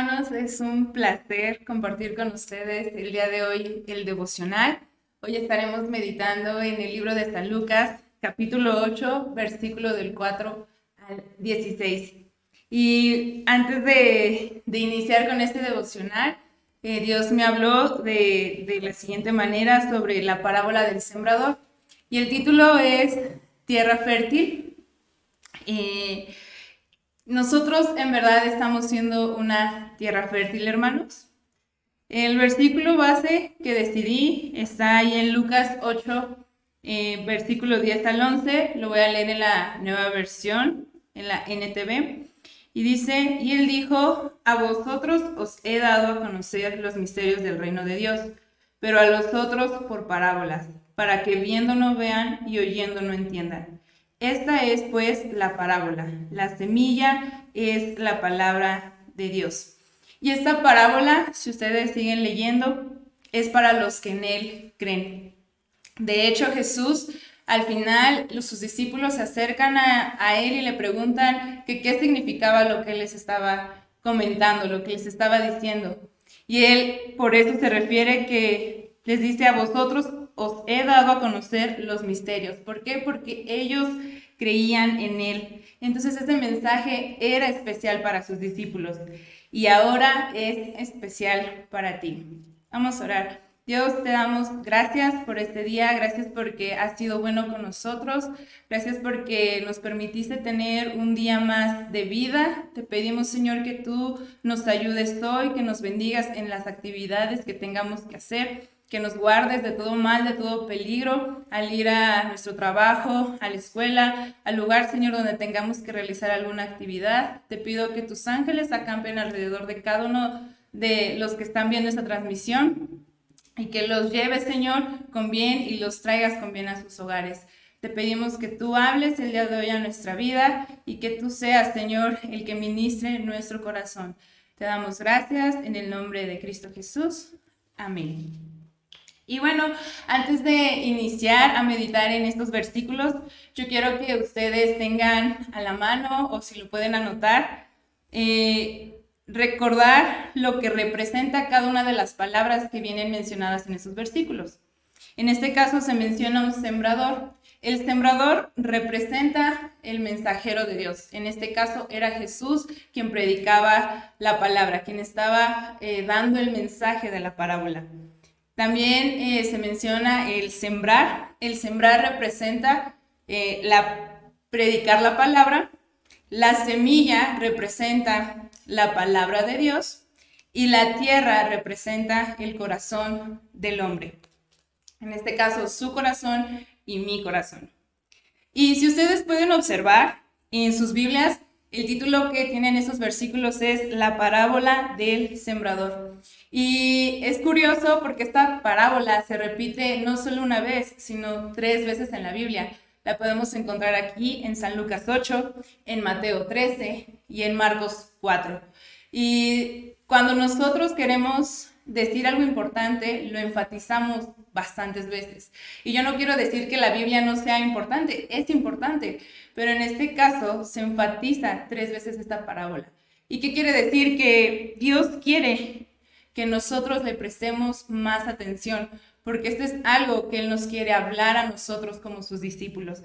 Hermanos, es un placer compartir con ustedes el día de hoy el devocional. Hoy estaremos meditando en el libro de San Lucas, capítulo 8, versículo del 4 al 16. Y antes de, iniciar con este devocional, eh, Dios me habló de, de la siguiente manera sobre la parábola del sembrador. Y el título es Tierra fértil. Eh, nosotros en verdad estamos siendo una tierra fértil, hermanos. El versículo base que decidí está ahí en Lucas 8, eh, versículo 10 al 11. Lo voy a leer en la nueva versión, en la NTV. Y dice, y él dijo, a vosotros os he dado a conocer los misterios del reino de Dios, pero a los otros por parábolas, para que viendo no vean y oyendo no entiendan. Esta es pues la parábola. La semilla es la palabra de Dios. Y esta parábola, si ustedes siguen leyendo, es para los que en Él creen. De hecho, Jesús, al final, sus discípulos se acercan a, Él y le preguntan qué significaba lo que Él les estaba comentando, lo que les estaba diciendo. Y Él por eso se refiere que les dice a vosotros os he dado a conocer los misterios. ¿Por qué? Porque ellos creían en Él. Entonces ese mensaje era especial para sus discípulos y ahora es especial para ti. Vamos a orar. Dios, te damos gracias por este día, gracias porque has sido bueno con nosotros, gracias porque nos permitiste tener un día más de vida. Te pedimos, Señor, que tú nos ayudes hoy, que nos bendigas en las actividades que tengamos que hacer que nos guardes de todo mal, de todo peligro, al ir a nuestro trabajo, a la escuela, al lugar, Señor, donde tengamos que realizar alguna actividad. Te pido que tus ángeles acampen alrededor de cada uno de los que están viendo esta transmisión y que los lleves, Señor, con bien y los traigas con bien a sus hogares. Te pedimos que tú hables el día de hoy a nuestra vida y que tú seas, Señor, el que ministre nuestro corazón. Te damos gracias en el nombre de Cristo Jesús. Amén. Y bueno, antes de iniciar a meditar en estos versículos, yo quiero que ustedes tengan a la mano o si lo pueden anotar, eh, recordar lo que representa cada una de las palabras que vienen mencionadas en esos versículos. En este caso se menciona un sembrador. El sembrador representa el mensajero de Dios. En este caso era Jesús quien predicaba la palabra, quien estaba eh, dando el mensaje de la parábola. También eh, se menciona el sembrar. El sembrar representa eh, la, predicar la palabra. La semilla representa la palabra de Dios. Y la tierra representa el corazón del hombre. En este caso, su corazón y mi corazón. Y si ustedes pueden observar en sus Biblias, el título que tienen esos versículos es La parábola del sembrador. Y es curioso porque esta parábola se repite no solo una vez, sino tres veces en la Biblia. La podemos encontrar aquí en San Lucas 8, en Mateo 13 y en Marcos 4. Y cuando nosotros queremos decir algo importante, lo enfatizamos bastantes veces. Y yo no quiero decir que la Biblia no sea importante, es importante, pero en este caso se enfatiza tres veces esta parábola. ¿Y qué quiere decir? Que Dios quiere que nosotros le prestemos más atención, porque esto es algo que Él nos quiere hablar a nosotros como sus discípulos.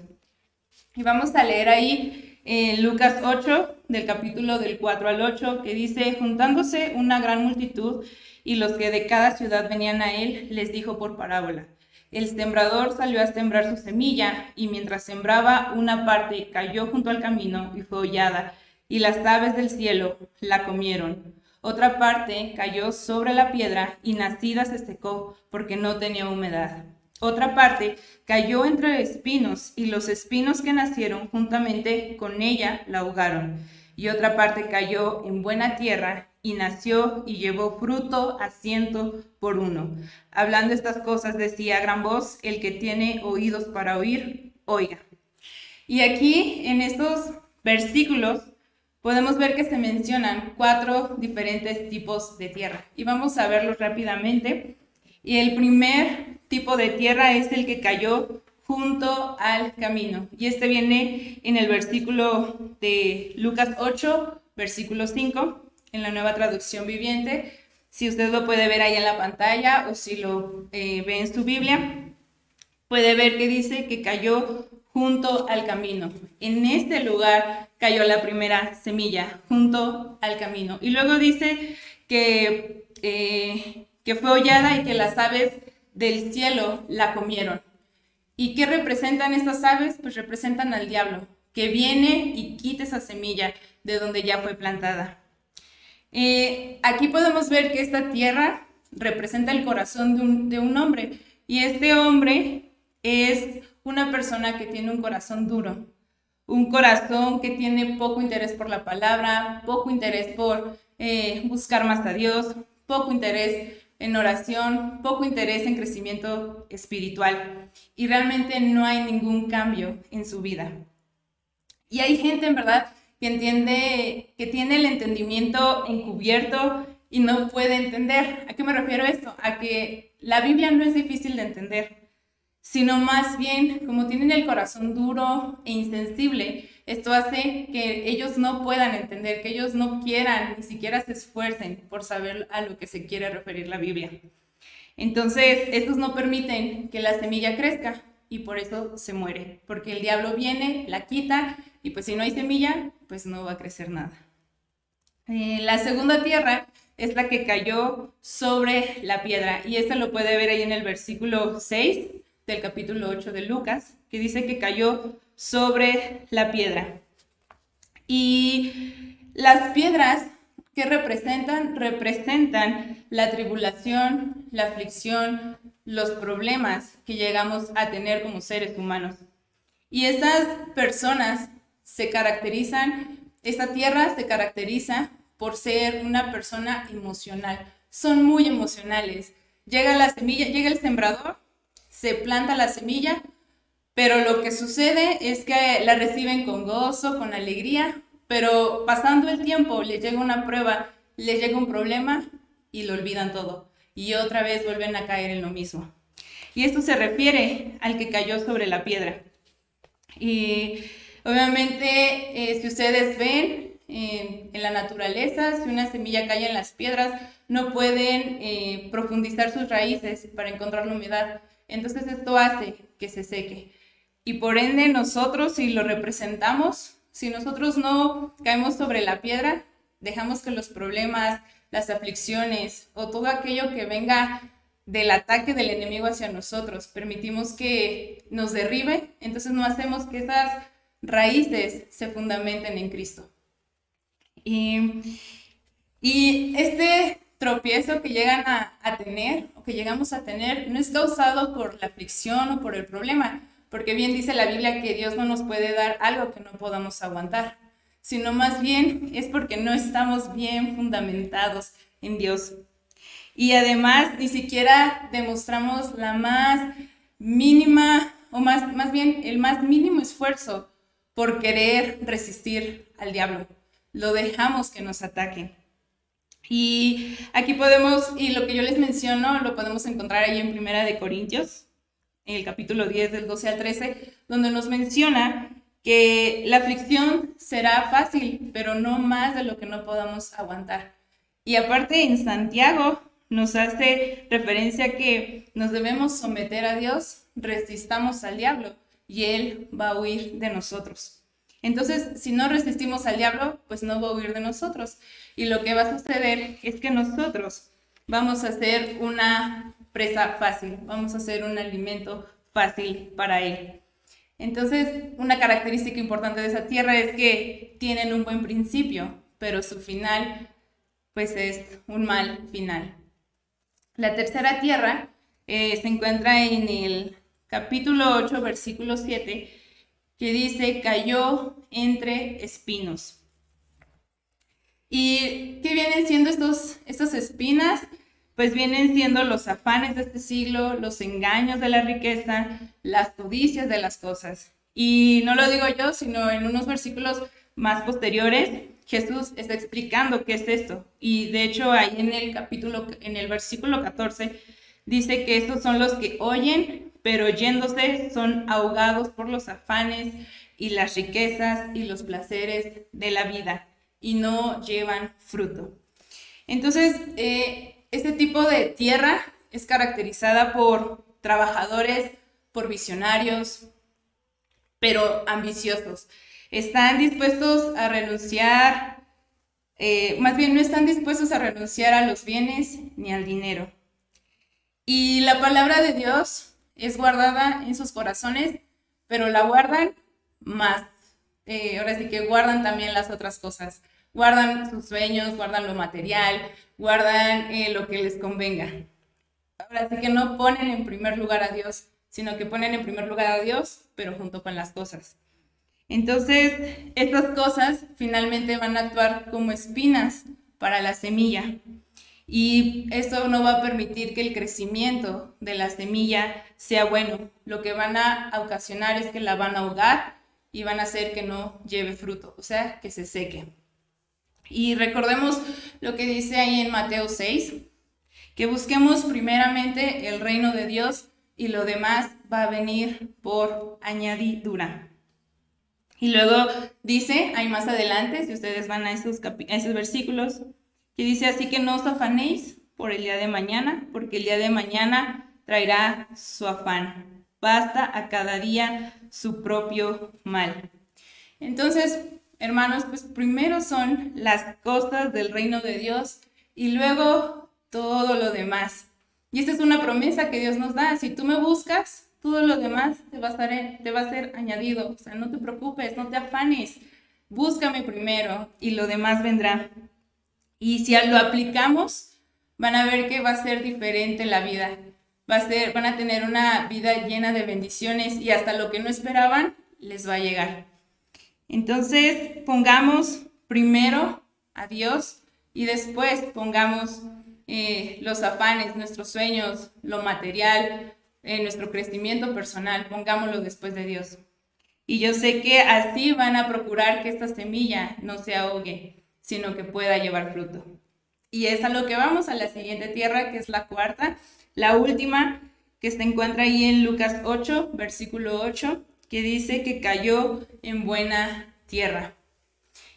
Y vamos a leer ahí en Lucas 8, del capítulo del 4 al 8, que dice, juntándose una gran multitud, y los que de cada ciudad venían a él, les dijo por parábola. El sembrador salió a sembrar su semilla, y mientras sembraba, una parte cayó junto al camino y fue hollada, y las aves del cielo la comieron. Otra parte cayó sobre la piedra, y nacida se secó, porque no tenía humedad. Otra parte cayó entre espinos, y los espinos que nacieron juntamente con ella la ahogaron. Y otra parte cayó en buena tierra, y nació y llevó fruto a ciento por uno. Hablando estas cosas decía a gran voz, el que tiene oídos para oír, oiga. Y aquí en estos versículos podemos ver que se mencionan cuatro diferentes tipos de tierra. Y vamos a verlos rápidamente. Y el primer tipo de tierra es el que cayó junto al camino. Y este viene en el versículo de Lucas 8, versículo 5 en la nueva traducción viviente. Si usted lo puede ver ahí en la pantalla o si lo eh, ve en su Biblia, puede ver que dice que cayó junto al camino. En este lugar cayó la primera semilla, junto al camino. Y luego dice que, eh, que fue hollada y que las aves del cielo la comieron. ¿Y qué representan estas aves? Pues representan al diablo, que viene y quita esa semilla de donde ya fue plantada. Eh, aquí podemos ver que esta tierra representa el corazón de un, de un hombre y este hombre es una persona que tiene un corazón duro, un corazón que tiene poco interés por la palabra, poco interés por eh, buscar más a Dios, poco interés en oración, poco interés en crecimiento espiritual y realmente no hay ningún cambio en su vida. Y hay gente en verdad que entiende, que tiene el entendimiento encubierto y no puede entender. ¿A qué me refiero esto? A que la Biblia no es difícil de entender, sino más bien como tienen el corazón duro e insensible, esto hace que ellos no puedan entender, que ellos no quieran, ni siquiera se esfuercen por saber a lo que se quiere referir la Biblia. Entonces, estos no permiten que la semilla crezca y por eso se muere, porque el diablo viene, la quita y pues si no hay semilla, pues no va a crecer nada. Eh, la segunda tierra es la que cayó sobre la piedra y esto lo puede ver ahí en el versículo 6 del capítulo 8 de Lucas, que dice que cayó sobre la piedra. Y las piedras que representan, representan la tribulación, la aflicción, los problemas que llegamos a tener como seres humanos. Y estas personas se caracterizan, esta tierra se caracteriza por ser una persona emocional. Son muy emocionales. Llega la semilla, llega el sembrador, se planta la semilla, pero lo que sucede es que la reciben con gozo, con alegría, pero pasando el tiempo le llega una prueba, le llega un problema y lo olvidan todo. Y otra vez vuelven a caer en lo mismo. Y esto se refiere al que cayó sobre la piedra. Y obviamente, eh, si ustedes ven en la naturaleza, si una semilla cae en las piedras, no pueden eh, profundizar sus raíces para encontrar la humedad. Entonces esto hace que se seque. Y por ende nosotros, si lo representamos, si nosotros no caemos sobre la piedra, dejamos que los problemas, las aflicciones o todo aquello que venga del ataque del enemigo hacia nosotros, permitimos que nos derribe, entonces no hacemos que esas raíces se fundamenten en Cristo. Y, este tropiezo que llegan a, tener o que llegamos a tener no es causado por la aflicción o por el problema, porque bien dice la Biblia que Dios no nos puede dar algo que no podamos aguantar, sino más bien es porque no estamos bien fundamentados en Dios. Y además ni siquiera demostramos la más mínima, o más, más bien el más mínimo esfuerzo por querer resistir al diablo. Lo dejamos que nos ataquen. Y aquí podemos, y lo que yo les menciono, lo podemos encontrar ahí en Primera de Corintios, en el capítulo 10 del 12 al 13, donde nos menciona que la aflicción será fácil, pero no más de lo que no podamos aguantar. Y aparte en Santiago nos hace referencia que nos debemos someter a Dios, resistamos al diablo y Él va a huir de nosotros. Entonces, si no resistimos al diablo, pues no va a huir de nosotros. Y lo que va a suceder es que nosotros vamos a ser una fácil, vamos a hacer un alimento fácil para él. Entonces, una característica importante de esa tierra es que tienen un buen principio, pero su final, pues es un mal final. La tercera tierra eh, se encuentra en el capítulo 8, versículo 7, que dice, cayó entre espinos. ¿Y qué vienen siendo estos, estas espinas? Pues vienen siendo los afanes de este siglo, los engaños de la riqueza, las codicias de las cosas. Y no lo digo yo, sino en unos versículos más posteriores, Jesús está explicando qué es esto. Y de hecho ahí en el capítulo, en el versículo 14, dice que estos son los que oyen, pero oyéndose son ahogados por los afanes y las riquezas y los placeres de la vida y no llevan fruto. Entonces, eh, este tipo de tierra es caracterizada por trabajadores, por visionarios, pero ambiciosos. Están dispuestos a renunciar, eh, más bien no están dispuestos a renunciar a los bienes ni al dinero. Y la palabra de Dios es guardada en sus corazones, pero la guardan más. Eh, ahora sí que guardan también las otras cosas. Guardan sus sueños, guardan lo material, guardan eh, lo que les convenga. Ahora que no ponen en primer lugar a Dios, sino que ponen en primer lugar a Dios, pero junto con las cosas. Entonces, estas cosas finalmente van a actuar como espinas para la semilla. Y esto no va a permitir que el crecimiento de la semilla sea bueno. Lo que van a ocasionar es que la van a ahogar y van a hacer que no lleve fruto, o sea, que se seque. Y recordemos lo que dice ahí en Mateo 6, que busquemos primeramente el reino de Dios y lo demás va a venir por añadidura. Y luego dice, ahí más adelante, si ustedes van a esos, a esos versículos, que dice así que no os afanéis por el día de mañana, porque el día de mañana traerá su afán. Basta a cada día su propio mal. Entonces, hermanos, pues primero son las cosas del reino de Dios y luego todo lo demás. Y esta es una promesa que Dios nos da. Si tú me buscas, todo lo demás te va a, te va a ser añadido. O sea, no te preocupes, no te afanes. Búscame primero y lo demás vendrá. Y si lo aplicamos, van a ver que va a ser diferente la vida. Va a ser, van a tener una vida llena de bendiciones y hasta lo que no esperaban les va a llegar. Entonces, pongamos primero a Dios y después pongamos eh, los afanes, nuestros sueños, lo material, eh, nuestro crecimiento personal, pongámoslo después de Dios. Y yo sé que así van a procurar que esta semilla no se ahogue sino que pueda llevar fruto. Y es a lo que vamos a la siguiente tierra, que es la cuarta, la última, que se encuentra ahí en Lucas 8, versículo 8, que dice que cayó en buena tierra.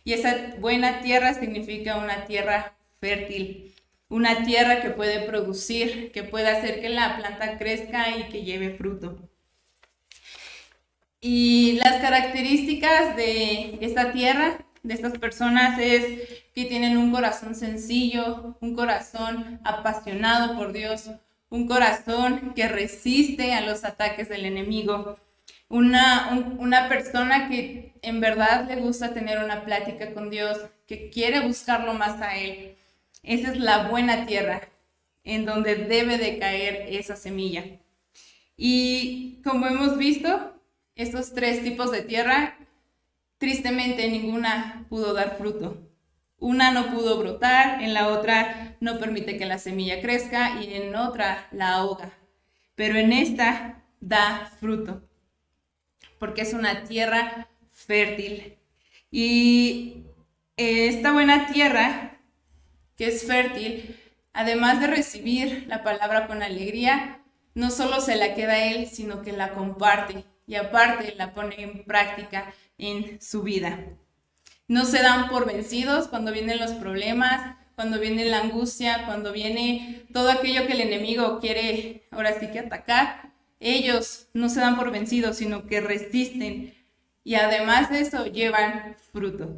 Y esa buena tierra significa una tierra fértil, una tierra que puede producir, que puede hacer que la planta crezca y que lleve fruto. Y las características de esta tierra de estas personas es que tienen un corazón sencillo, un corazón apasionado por Dios, un corazón que resiste a los ataques del enemigo, una, una persona que en verdad le gusta tener una plática con Dios, que quiere buscarlo más a Él. Esa es la buena tierra en donde debe de caer esa semilla. Y como hemos visto, estos tres tipos de tierra Tristemente ninguna pudo dar fruto. Una no pudo brotar, en la otra no permite que la semilla crezca y en otra la ahoga. Pero en esta da fruto, porque es una tierra fértil. Y esta buena tierra, que es fértil, además de recibir la palabra con alegría, no solo se la queda a él, sino que la comparte y aparte la pone en práctica en su vida. No se dan por vencidos cuando vienen los problemas, cuando viene la angustia, cuando viene todo aquello que el enemigo quiere ahora sí que atacar. Ellos no se dan por vencidos, sino que resisten y además de eso llevan fruto.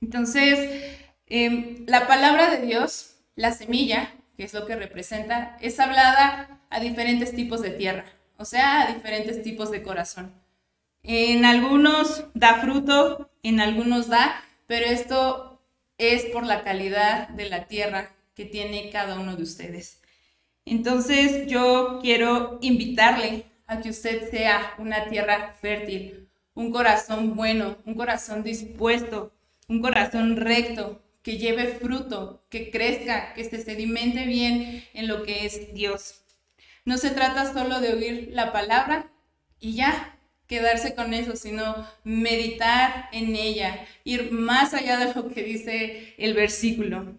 Entonces, em, la palabra de Dios, la semilla, que es lo que representa, es hablada a diferentes tipos de tierra, o sea, a diferentes tipos de corazón. En algunos da fruto, en algunos da, pero esto es por la calidad de la tierra que tiene cada uno de ustedes. Entonces yo quiero invitarle a que usted sea una tierra fértil, un corazón bueno, un corazón dispuesto, un corazón recto, que lleve fruto, que crezca, que se sedimente bien en lo que es Dios. No se trata solo de oír la palabra y ya, quedarse con eso, sino meditar en ella, ir más allá de lo que dice el versículo.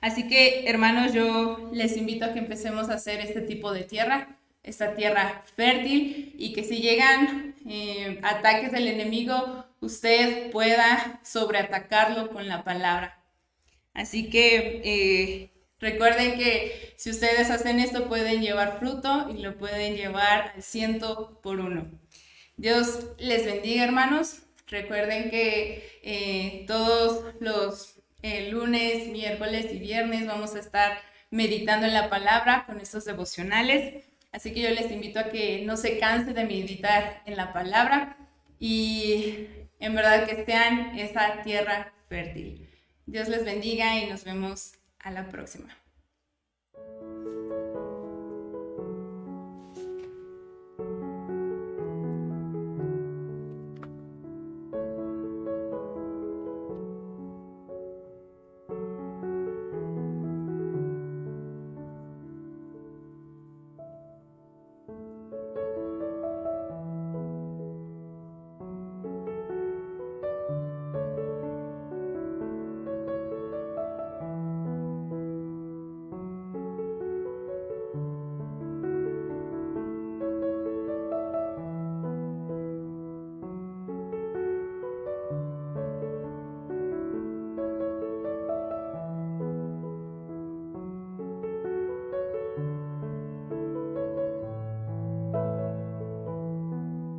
Así que, hermanos, yo les invito a que empecemos a hacer este tipo de tierra, esta tierra fértil, y que si llegan eh, ataques del enemigo, usted pueda sobreatacarlo con la palabra. Así que eh, recuerden que si ustedes hacen esto pueden llevar fruto y lo pueden llevar ciento por uno. Dios les bendiga hermanos. Recuerden que eh, todos los lunes, miércoles y viernes vamos a estar meditando en la palabra con estos devocionales. Así que yo les invito a que no se cansen de meditar en la palabra y en verdad que sean esa tierra fértil. Dios les bendiga y nos vemos a la próxima.